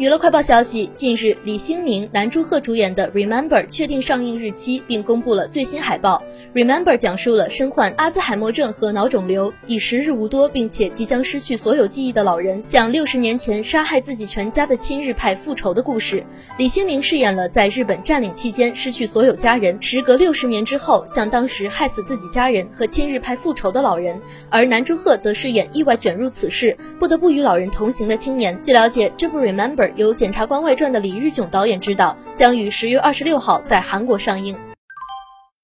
娱乐快报消息，近日李星明、南柱赫主演的《Remember》确定上映日期，并公布了最新海报。《Remember》讲述了身患阿兹海默症和脑肿瘤、已时日无多，并且即将失去所有记忆的老人，向六十年前杀害自己全家的亲日派复仇的故事。李星明饰演了在日本占领期间失去所有家人，时隔六十年之后向当时害死自己家人和亲日派复仇的老人，而南柱赫则饰演意外卷入此事，不得不与老人同行的青年。据了解，这部《Remember》由《检察官外传》的李日炯导演执导，将于十月二十六号在韩国上映。